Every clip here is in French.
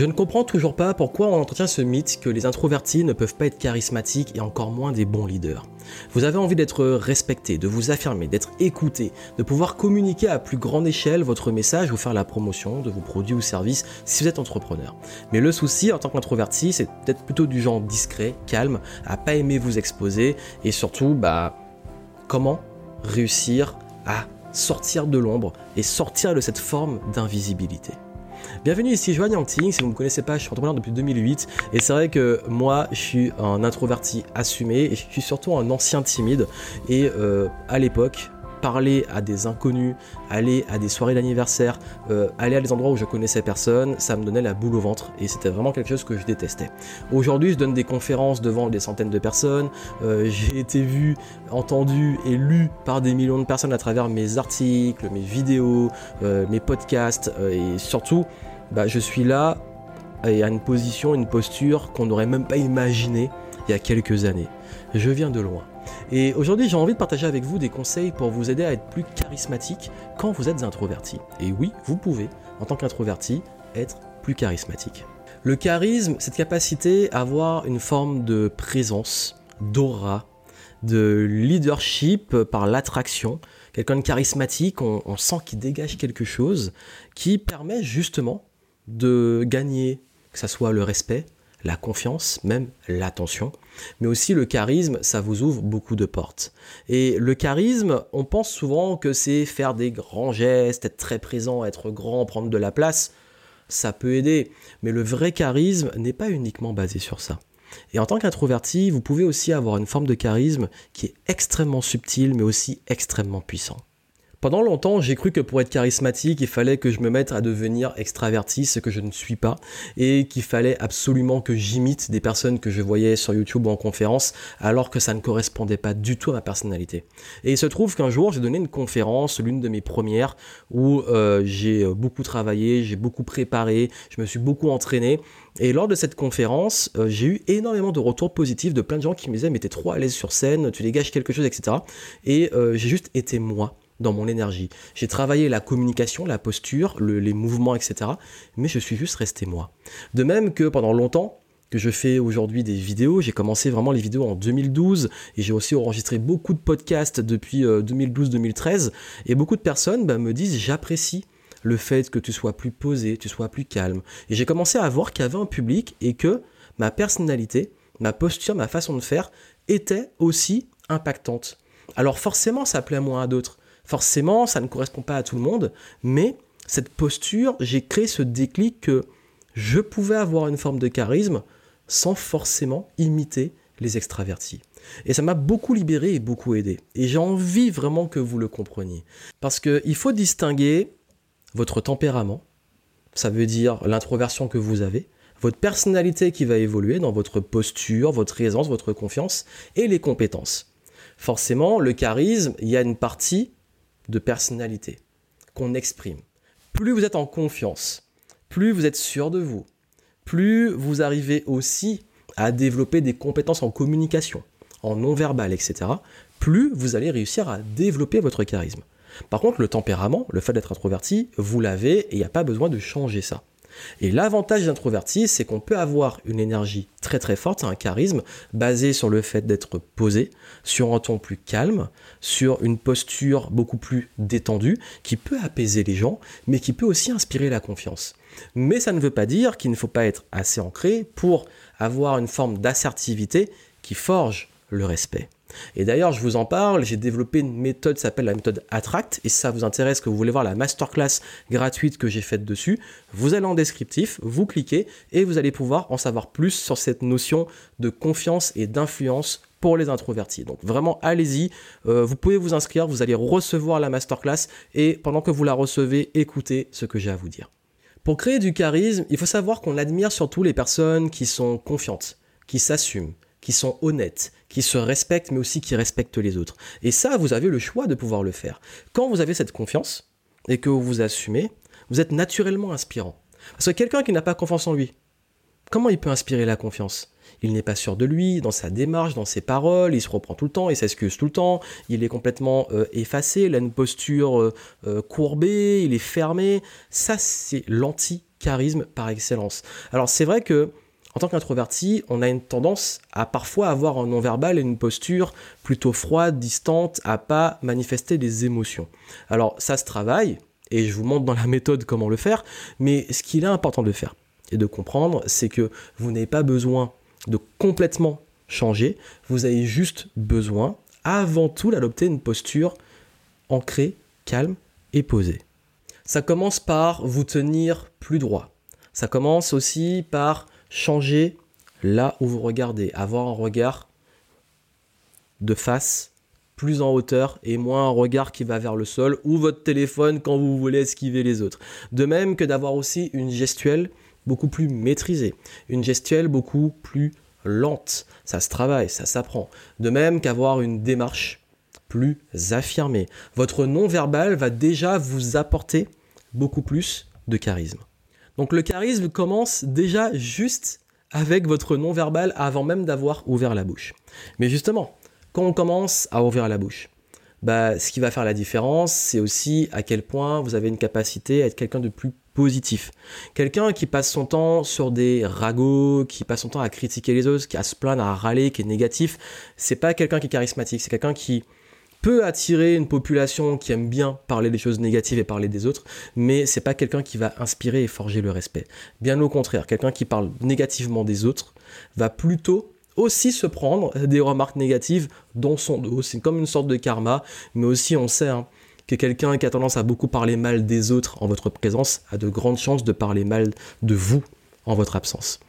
Je ne comprends toujours pas pourquoi on entretient ce mythe que les introvertis ne peuvent pas être charismatiques et encore moins des bons leaders. Vous avez envie d'être respecté, de vous affirmer, d'être écouté, de pouvoir communiquer à plus grande échelle votre message ou faire la promotion de vos produits ou services si vous êtes entrepreneur. Mais le souci en tant qu'introverti, c'est d'être plutôt du genre discret, calme, à pas aimer vous exposer et surtout, bah, comment réussir à sortir de l'ombre et sortir de cette forme d'invisibilité. Bienvenue ici Joanne Yangting, si vous ne me connaissez pas, je suis entrepreneur depuis 2008 et c'est vrai que moi je suis un introverti assumé et je suis surtout un ancien timide. Et euh, à l'époque parler à des inconnus, aller à des soirées d'anniversaire, euh, aller à des endroits où je connaissais personne, ça me donnait la boule au ventre et c'était vraiment quelque chose que je détestais. Aujourd'hui, je donne des conférences devant des centaines de personnes, euh, j'ai été vu, entendu et lu par des millions de personnes à travers mes articles, mes vidéos, euh, mes podcasts et surtout, bah, je suis là et à une position, une posture qu'on n'aurait même pas imaginé il y a quelques années. Je viens de loin. Et aujourd'hui, j'ai envie de partager avec vous des conseils pour vous aider à être plus charismatique quand vous êtes introverti. Et oui, vous pouvez, en tant qu'introverti, être plus charismatique. Le charisme, cette capacité à avoir une forme de présence, d'aura, de leadership par l'attraction. Quelqu'un de charismatique, on, on sent qu'il dégage quelque chose qui permet justement de gagner, que ce soit le respect, la confiance, même l'attention, mais aussi le charisme, ça vous ouvre beaucoup de portes. Et le charisme, on pense souvent que c'est faire des grands gestes, être très présent, être grand, prendre de la place. Ça peut aider, mais le vrai charisme n'est pas uniquement basé sur ça. Et en tant qu'introverti, vous pouvez aussi avoir une forme de charisme qui est extrêmement subtile, mais aussi extrêmement puissant. Pendant longtemps, j'ai cru que pour être charismatique, il fallait que je me mette à devenir extraverti, ce que je ne suis pas, et qu'il fallait absolument que j'imite des personnes que je voyais sur YouTube ou en conférence, alors que ça ne correspondait pas du tout à ma personnalité. Et il se trouve qu'un jour, j'ai donné une conférence, l'une de mes premières, où euh, j'ai beaucoup travaillé, j'ai beaucoup préparé, je me suis beaucoup entraîné, et lors de cette conférence, euh, j'ai eu énormément de retours positifs de plein de gens qui me disaient mais t'es trop à l'aise sur scène, tu dégages quelque chose, etc. Et euh, j'ai juste été moi dans mon énergie. J'ai travaillé la communication, la posture, les mouvements, etc. Mais je suis juste resté moi. De même que pendant longtemps, que je fais aujourd'hui des vidéos. J'ai commencé vraiment les vidéos en 2012 et j'ai aussi enregistré beaucoup de podcasts depuis 2012-2013. Euh, et beaucoup de personnes bah, me disent j'apprécie le fait que tu sois plus posé, tu sois plus calme. Et j'ai commencé à voir qu'il y avait un public et que ma personnalité, ma posture, ma façon de faire était aussi impactante. Alors forcément, ça plaît moins à d'autres. Forcément, ça ne correspond pas à tout le monde, mais cette posture, j'ai créé ce déclic que je pouvais avoir une forme de charisme sans forcément imiter les extravertis. Et ça m'a beaucoup libéré et beaucoup aidé. Et j'ai envie vraiment que vous le compreniez. Parce qu'il faut distinguer votre tempérament, ça veut dire l'introversion que vous avez, votre personnalité qui va évoluer dans votre posture, votre aisance, votre confiance, et les compétences. Forcément, le charisme, il y a une partie de personnalité qu'on exprime. Plus vous êtes en confiance, plus vous êtes sûr de vous, plus vous arrivez aussi à développer des compétences en communication, en non-verbal, etc., plus vous allez réussir à développer votre charisme. Par contre, le tempérament, le fait d'être introverti, vous l'avez et il n'y a pas besoin de changer ça. Et l'avantage d'introverti, c'est qu'on peut avoir une énergie très très forte, un charisme basé sur le fait d'être posé, sur un ton plus calme, sur une posture beaucoup plus détendue, qui peut apaiser les gens, mais qui peut aussi inspirer la confiance. Mais ça ne veut pas dire qu'il ne faut pas être assez ancré pour avoir une forme d'assertivité qui forge le respect. Et d'ailleurs, je vous en parle, j'ai développé une méthode qui s'appelle la méthode Attract, et si ça vous intéresse, que vous voulez voir la masterclass gratuite que j'ai faite dessus, vous allez en descriptif, vous cliquez, et vous allez pouvoir en savoir plus sur cette notion de confiance et d'influence pour les introvertis. Donc vraiment, allez-y, euh, vous pouvez vous inscrire, vous allez recevoir la masterclass, et pendant que vous la recevez, écoutez ce que j'ai à vous dire. Pour créer du charisme, il faut savoir qu'on admire surtout les personnes qui sont confiantes, qui s'assument, qui sont honnêtes, qui se respectent, mais aussi qui respectent les autres. Et ça, vous avez le choix de pouvoir le faire. Quand vous avez cette confiance et que vous vous assumez, vous êtes naturellement inspirant. Parce que quelqu'un qui n'a pas confiance en lui, comment il peut inspirer la confiance? Il n'est pas sûr de lui, dans sa démarche, dans ses paroles, il se reprend tout le temps, il s'excuse tout le temps, il est complètement euh, effacé, il a une posture euh, euh, courbée, il est fermé. Ça, c'est l'anti-charisme par excellence. Alors c'est vrai que en tant qu'introverti, on a une tendance à parfois avoir un non-verbal et une posture plutôt froide, distante, à pas manifester des émotions. Alors ça se travaille, et je vous montre dans la méthode comment le faire, mais ce qu'il est important de faire et de comprendre, c'est que vous n'avez pas besoin de complètement changer, vous avez juste besoin, avant tout, d'adopter une posture ancrée, calme et posée. Ça commence par vous tenir plus droit. Ça commence aussi par changer là où vous regardez, avoir un regard de face plus en hauteur et moins un regard qui va vers le sol ou votre téléphone quand vous voulez esquiver les autres. De même que d'avoir aussi une gestuelle beaucoup plus maîtrisée, une gestuelle beaucoup plus lente. Ça se travaille, ça s'apprend. De même qu'avoir une démarche plus affirmée. Votre non-verbal va déjà vous apporter beaucoup plus de charisme. Donc le charisme commence déjà juste avec votre non-verbal avant même d'avoir ouvert la bouche. Mais justement, quand on commence à ouvrir la bouche, bah, ce qui va faire la différence, c'est aussi à quel point vous avez une capacité à être quelqu'un de plus positif. Quelqu'un qui passe son temps sur des ragots, qui passe son temps à critiquer les autres, qui a se plaindre, à râler, qui est négatif, c'est pas quelqu'un qui est charismatique, c'est quelqu'un qui peut attirer une population qui aime bien parler des choses négatives et parler des autres, mais c'est pas quelqu'un qui va inspirer et forger le respect. Bien au contraire, quelqu'un qui parle négativement des autres va plutôt aussi se prendre des remarques négatives dans son dos. C'est comme une sorte de karma, mais aussi on sait hein, que quelqu'un qui a tendance à beaucoup parler mal des autres en votre présence a de grandes chances de parler mal de vous en votre absence.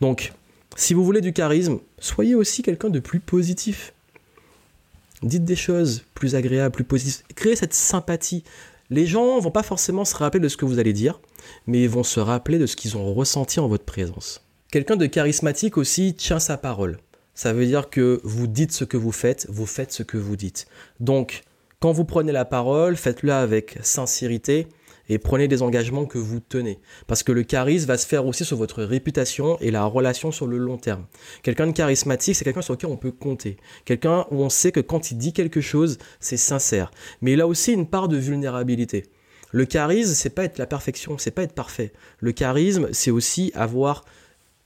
Donc, si vous voulez du charisme, soyez aussi quelqu'un de plus positif. Dites des choses plus agréables, plus positives. Créez cette sympathie. Les gens vont pas forcément se rappeler de ce que vous allez dire, mais ils vont se rappeler de ce qu'ils ont ressenti en votre présence. Quelqu'un de charismatique aussi tient sa parole. Ça veut dire que vous dites ce que vous faites, vous faites ce que vous dites. Donc, quand vous prenez la parole, faites-le avec sincérité et prenez des engagements que vous tenez. Parce que le charisme va se faire aussi sur votre réputation et la relation sur le long terme. Quelqu'un de charismatique, c'est quelqu'un sur lequel on peut compter. Quelqu'un où on sait que quand il dit quelque chose, c'est sincère. Mais il a aussi une part de vulnérabilité. Le charisme, c'est pas être la perfection, c'est pas être parfait. Le charisme, c'est aussi avoir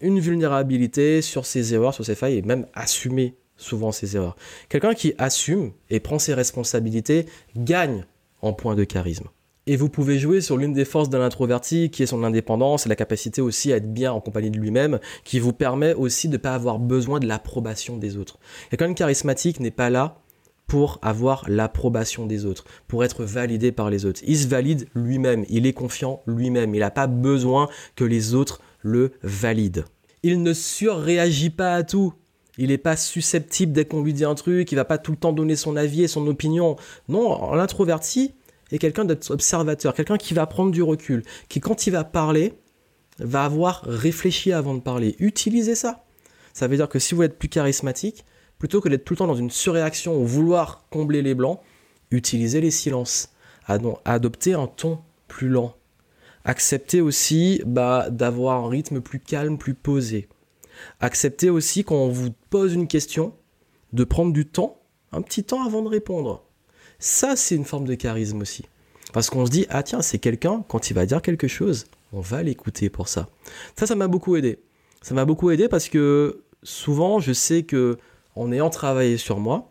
une vulnérabilité sur ses erreurs, sur ses failles et même assumer souvent ses erreurs. Quelqu'un qui assume et prend ses responsabilités gagne en point de charisme. Et vous pouvez jouer sur l'une des forces d'un introverti qui est son indépendance et la capacité aussi à être bien en compagnie de lui-même, qui vous permet aussi de ne pas avoir besoin de l'approbation des autres. Quelqu'un de charismatique n'est pas là pour avoir l'approbation des autres, pour être validé par les autres. Il se valide lui-même, il est confiant lui-même, il n'a pas besoin que les autres le valident. Il ne surréagit pas à tout. Il n'est pas susceptible dès qu'on lui dit un truc, il va pas tout le temps donner son avis et son opinion. Non, l'introverti est quelqu'un d'observateur, quelqu'un qui va prendre du recul, qui quand il va parler, va avoir réfléchi avant de parler. Utilisez ça. Ça veut dire que si vous êtes plus charismatique, plutôt que d'être tout le temps dans une surréaction ou vouloir combler les blancs, utilisez les silences. Adoptez un ton plus lent. Acceptez aussi bah, d'avoir un rythme plus calme, plus posé. Acceptez aussi quand on vous pose une question, de prendre du temps, un petit temps avant de répondre. Ça, c'est une forme de charisme aussi. Parce qu'on se dit, ah tiens, c'est quelqu'un, quand il va dire quelque chose, on va l'écouter pour ça. Ça, ça m'a beaucoup aidé. Ça m'a beaucoup aidé parce que souvent, je sais que en ayant travaillé sur moi,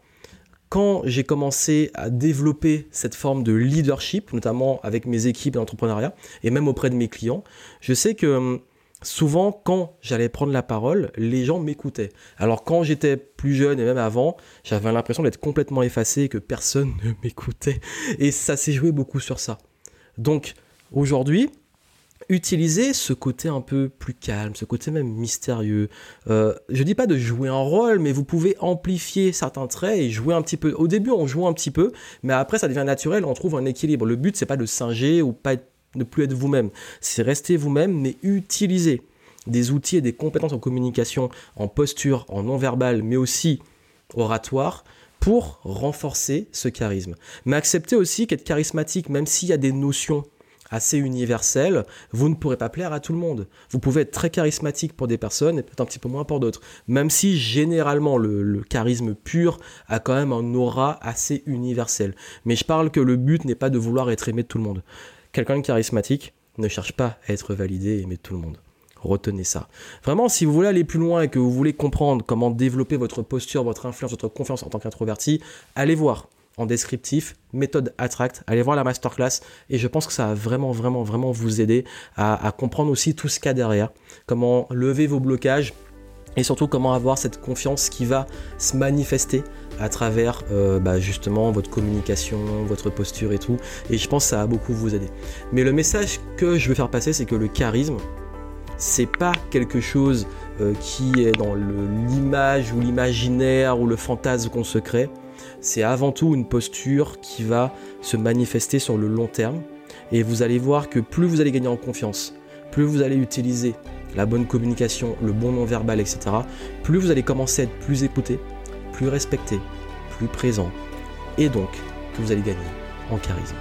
quand j'ai commencé à développer cette forme de leadership, notamment avec mes équipes d'entrepreneuriat et même auprès de mes clients, je sais que hum, souvent, quand j'allais prendre la parole, les gens m'écoutaient. Alors, quand j'étais plus jeune et même avant, j'avais l'impression d'être complètement effacé et que personne ne m'écoutait. Et ça s'est joué beaucoup sur ça. Donc, aujourd'hui, utiliser ce côté un peu plus calme, ce côté même mystérieux. Euh, je dis pas de jouer un rôle, mais vous pouvez amplifier certains traits et jouer un petit peu. Au début, on joue un petit peu, mais après, ça devient naturel, on trouve un équilibre. Le but, c'est pas de singer ou pas être ne plus être vous-même. C'est rester vous-même, mais utiliser des outils et des compétences en communication, en posture, en non-verbal, mais aussi oratoire, pour renforcer ce charisme. Mais accepter aussi qu'être charismatique, même s'il y a des notions assez universel, vous ne pourrez pas plaire à tout le monde. Vous pouvez être très charismatique pour des personnes et peut-être un petit peu moins pour d'autres. Même si généralement le, charisme pur a quand même un aura assez universel. Mais je parle que le but n'est pas de vouloir être aimé de tout le monde. Quelqu'un de charismatique ne cherche pas à être validé et aimé de tout le monde. Retenez ça. Vraiment, si vous voulez aller plus loin et que vous voulez comprendre comment développer votre posture, votre influence, votre confiance en tant qu'introverti, allez voir en descriptif, méthode Attract. Allez voir la masterclass et je pense que ça va vraiment, vraiment, vraiment vous aider à, comprendre aussi tout ce qu'il y a derrière, comment lever vos blocages et surtout comment avoir cette confiance qui va se manifester à travers euh, bah, justement votre communication, votre posture et tout. Et je pense que ça va beaucoup vous aider. Mais le message que je veux faire passer, c'est que le charisme, c'est pas quelque chose euh, qui est dans l'image ou l'imaginaire ou le fantasme qu'on se crée c'est avant tout une posture qui va se manifester sur le long terme. Et vous allez voir que plus vous allez gagner en confiance, plus vous allez utiliser la bonne communication, le bon non-verbal, etc., plus vous allez commencer à être plus écouté, plus respecté, plus présent, et donc que vous allez gagner en charisme.